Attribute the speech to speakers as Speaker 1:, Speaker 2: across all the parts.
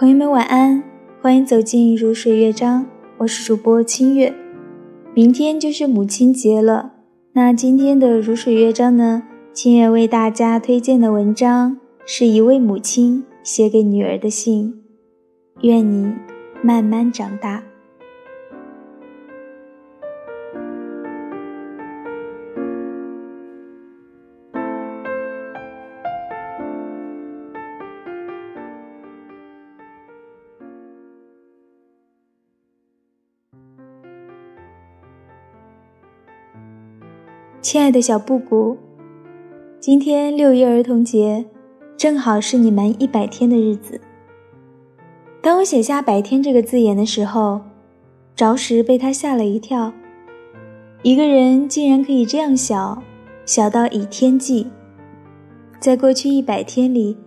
Speaker 1: 朋友们晚安，欢迎走进如水乐章，我是主播清月。明天就是母亲节了，那今天的如水乐章呢？清月为大家推荐的文章是一位母亲写给女儿的信，愿你慢慢长大。亲爱的小布谷，今天六一儿童节，正好是你满一百天的日子。当我写下“百天”这个字眼的时候，着实被他吓了一跳。一个人竟然可以这样小，小到以天计。在过去一百天里，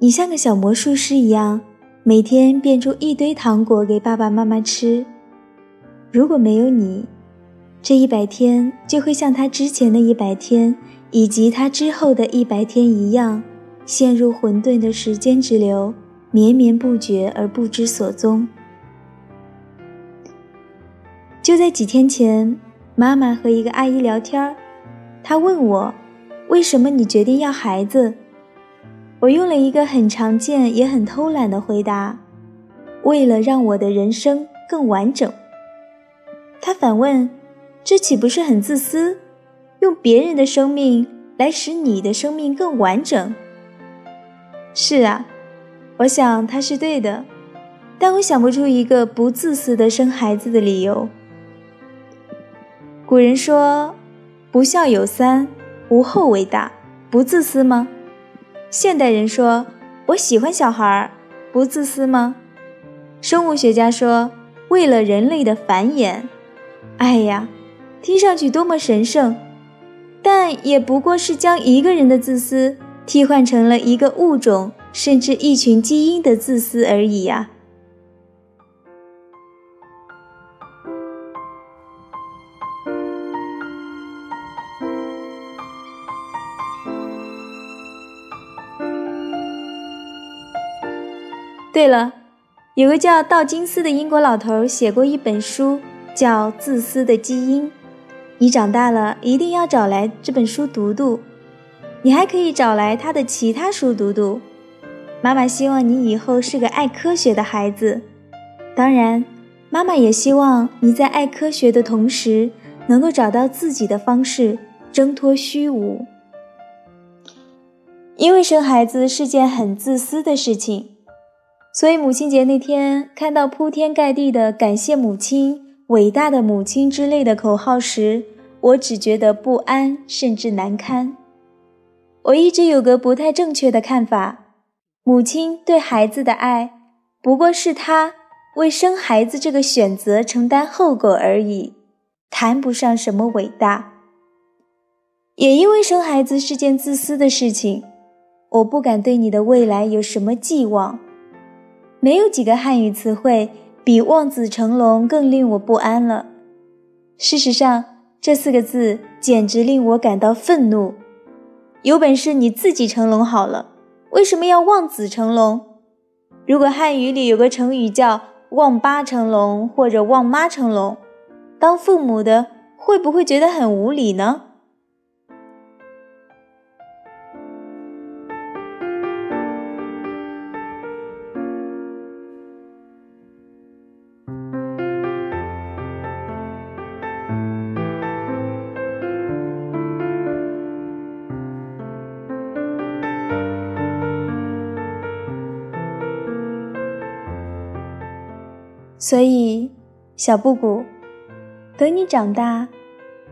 Speaker 1: 你像个小魔术师一样，每天变出一堆糖果给爸爸妈妈吃。如果没有你，这一百天就会像他之前的一百天，以及他之后的一百天一样，陷入混沌的时间之流，绵绵不绝而不知所踪。就在几天前，妈妈和一个阿姨聊天儿，她问我：“为什么你决定要孩子？”我用了一个很常见也很偷懒的回答：“为了让我的人生更完整。”她反问。这岂不是很自私？用别人的生命来使你的生命更完整。是啊，我想他是对的，但我想不出一个不自私的生孩子的理由。古人说：“不孝有三，无后为大。”不自私吗？现代人说：“我喜欢小孩，不自私吗？”生物学家说：“为了人类的繁衍。”哎呀！听上去多么神圣，但也不过是将一个人的自私替换成了一个物种甚至一群基因的自私而已呀。对了，有个叫道金斯的英国老头写过一本书，叫《自私的基因》。你长大了一定要找来这本书读读，你还可以找来他的其他书读读。妈妈希望你以后是个爱科学的孩子，当然，妈妈也希望你在爱科学的同时，能够找到自己的方式，挣脱虚无。因为生孩子是件很自私的事情，所以母亲节那天看到铺天盖地的感谢母亲。伟大的母亲之类的口号时，我只觉得不安，甚至难堪。我一直有个不太正确的看法：母亲对孩子的爱，不过是她为生孩子这个选择承担后果而已，谈不上什么伟大。也因为生孩子是件自私的事情，我不敢对你的未来有什么寄望。没有几个汉语词汇。比望子成龙更令我不安了。事实上，这四个字简直令我感到愤怒。有本事你自己成龙好了，为什么要望子成龙？如果汉语里有个成语叫望爸成龙或者望妈成龙，当父母的会不会觉得很无理呢？所以，小布谷，等你长大，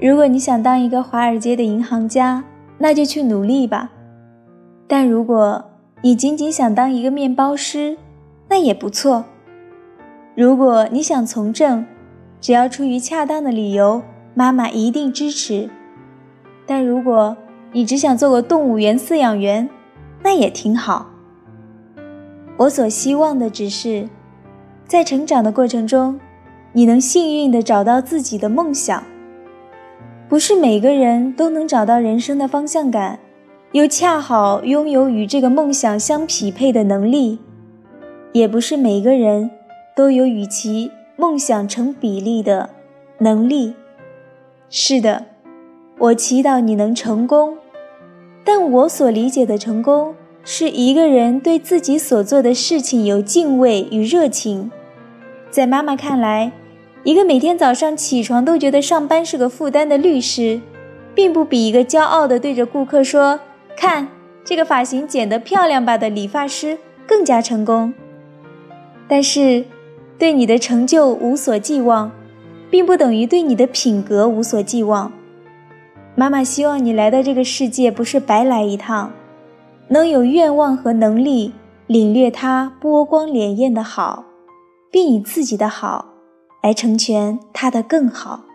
Speaker 1: 如果你想当一个华尔街的银行家，那就去努力吧；但如果你仅仅想当一个面包师，那也不错。如果你想从政，只要出于恰当的理由，妈妈一定支持；但如果你只想做个动物园饲养员，那也挺好。我所希望的只是。在成长的过程中，你能幸运地找到自己的梦想。不是每个人都能找到人生的方向感，又恰好拥有与这个梦想相匹配的能力。也不是每个人都有与其梦想成比例的能力。是的，我祈祷你能成功，但我所理解的成功，是一个人对自己所做的事情有敬畏与热情。在妈妈看来，一个每天早上起床都觉得上班是个负担的律师，并不比一个骄傲地对着顾客说“看这个发型剪得漂亮吧”的理发师更加成功。但是，对你的成就无所寄望，并不等于对你的品格无所寄望。妈妈希望你来到这个世界不是白来一趟，能有愿望和能力领略它波光潋滟的好，并以自己的好来成全他的更好。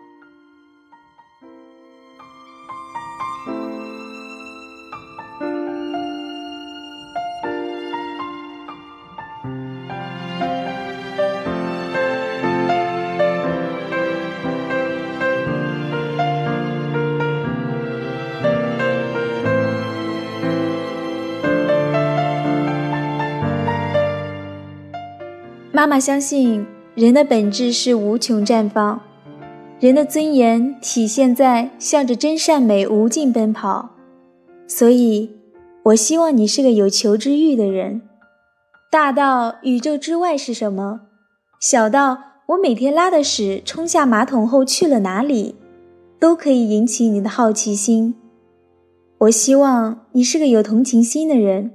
Speaker 1: 妈妈相信，人的本质是无穷绽放，人的尊严体现在向着真善美无尽奔跑。所以，我希望你是个有求知欲的人。大到宇宙之外是什么，小到我每天拉的屎冲下马桶后去了哪里，都可以引起你的好奇心。我希望你是个有同情心的人，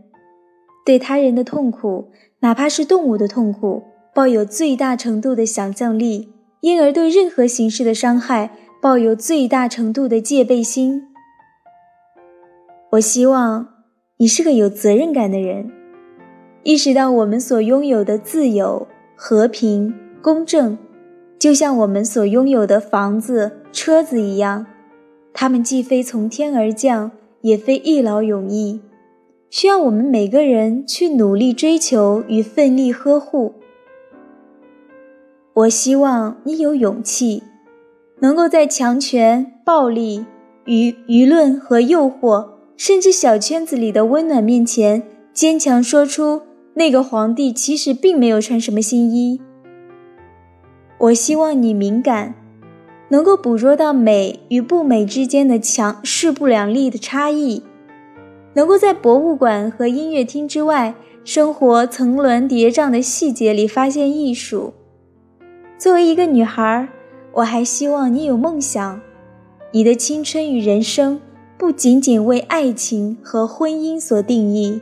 Speaker 1: 对他人的痛苦，哪怕是动物的痛苦。抱有最大程度的想象力，因而对任何形式的伤害抱有最大程度的戒备心。我希望你是个有责任感的人，意识到我们所拥有的自由、和平、公正，就像我们所拥有的房子、车子一样，它们既非从天而降，也非一劳永逸，需要我们每个人去努力追求与奋力呵护。我希望你有勇气，能够在强权、暴力与舆论和诱惑，甚至小圈子里的温暖面前，坚强说出那个皇帝其实并没有穿什么新衣。我希望你敏感，能够捕捉到美与不美之间的强势不两立的差异，能够在博物馆和音乐厅之外，生活层峦叠嶂的细节里发现艺术。作为一个女孩，我还希望你有梦想，你的青春与人生不仅仅为爱情和婚姻所定义。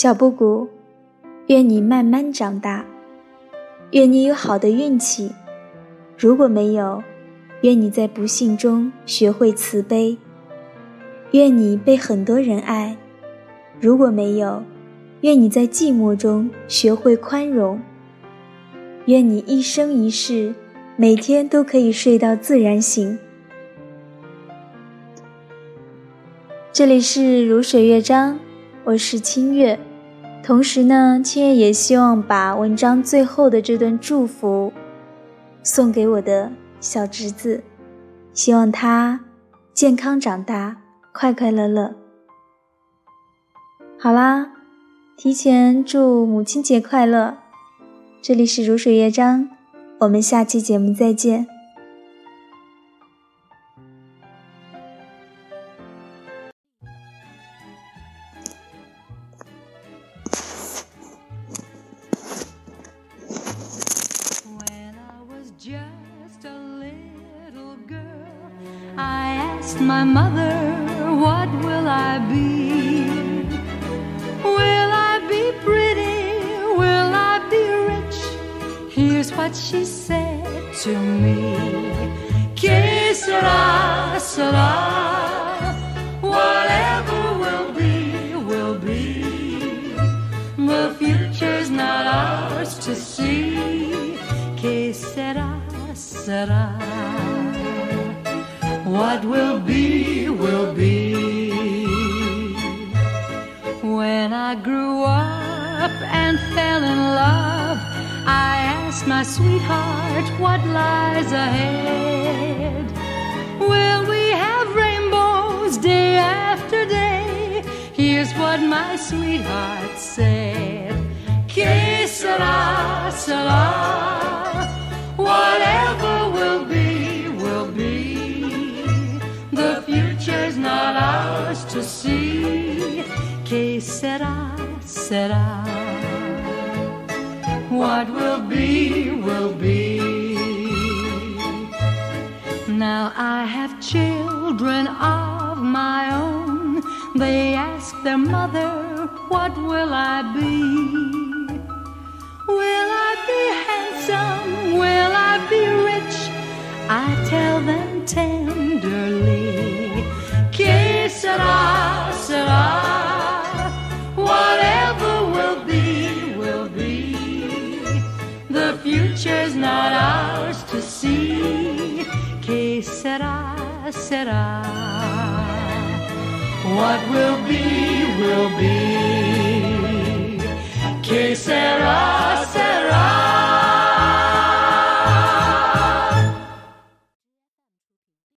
Speaker 1: 小布谷，愿你慢慢长大，愿你有好的运气。如果没有，愿你在不幸中学会慈悲。愿你被很多人爱。如果没有，愿你在寂寞中学会宽容。愿你一生一世，每天都可以睡到自然醒。这里是如水乐章，我是清月。同时呢，七月也希望把文章最后的这段祝福送给我的小侄子，希望他健康长大，快快乐乐。好啦，提前祝母亲节快乐！这里是如水乐章，我们下期节目再见。
Speaker 2: my mother, what will I be? Will I be pretty? Will I be rich? Here's what she said to me. Que sera, sera, whatever will be, will be. The future's not ours to see. Que sera, sera. What will be, will be. When I grew up and fell in love, I asked my sweetheart what lies ahead. Will we have rainbows day after day? Here's what my sweetheart said. Que sera, sera. To see. Que sera, sera. What will be, will be. Now I have children of my own. They ask their mother, What will I be? Will I be handsome? Will I be rich? I tell them tenderly, sera, sera. Whatever will be, will be. The future's not ours to see. Que sera, sera. What will be, will be.